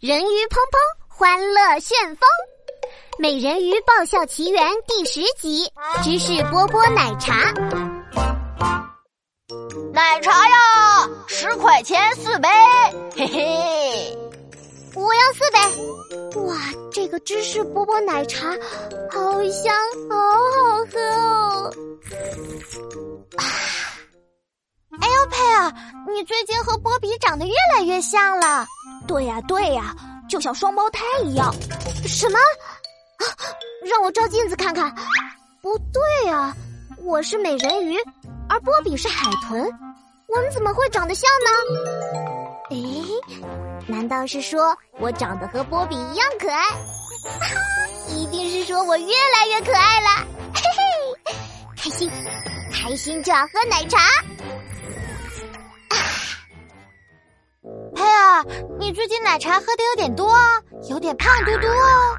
人鱼砰砰，欢乐旋风，《美人鱼爆笑奇缘》第十集，芝士波波奶茶。奶茶呀，十块钱四杯，嘿嘿。我要四杯。哇，这个芝士波波奶茶好香，好好喝哦。啊！哎呦，佩儿，你最近和波比长得越来越像了。对呀，对呀，就像双胞胎一样。什么？啊！让我照镜子看看。不对呀，我是美人鱼，而波比是海豚，我们怎么会长得像呢？诶，难道是说我长得和波比一样可爱？一定是说我越来越可爱了。嘿嘿，开心，开心就要喝奶茶。你最近奶茶喝的有点多，有点胖嘟嘟哦。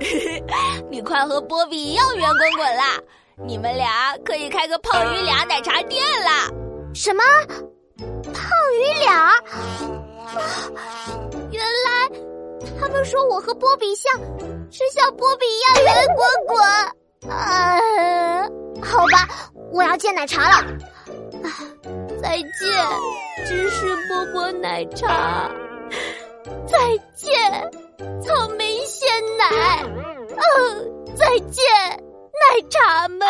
你快和波比一样圆滚滚啦！你们俩可以开个胖鱼俩奶茶店啦！什么？胖鱼俩？原来他们说我和波比像，是像波比一样圆滚滚。啊，好吧，我要戒奶茶了。再见，芝士波波奶茶。再见，草莓鲜奶。嗯，再见，奶茶们。